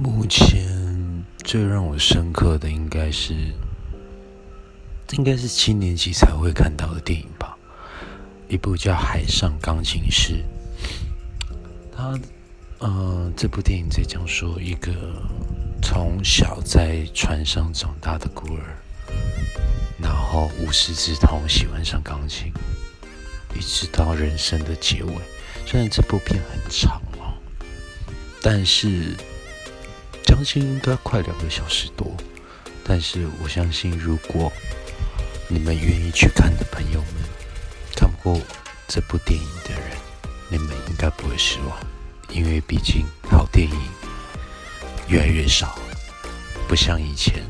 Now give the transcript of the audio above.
目前最让我深刻的应该是，应该是七年级才会看到的电影吧，一部叫《海上钢琴师》。他，呃，这部电影在讲说一个从小在船上长大的孤儿，然后无师自通，喜欢上钢琴，一直到人生的结尾。虽然这部片很长哦，但是。相信应该快两个小时多，但是我相信，如果你们愿意去看的朋友们，看过这部电影的人，你们应该不会失望，因为毕竟好电影越来越少，不像以前。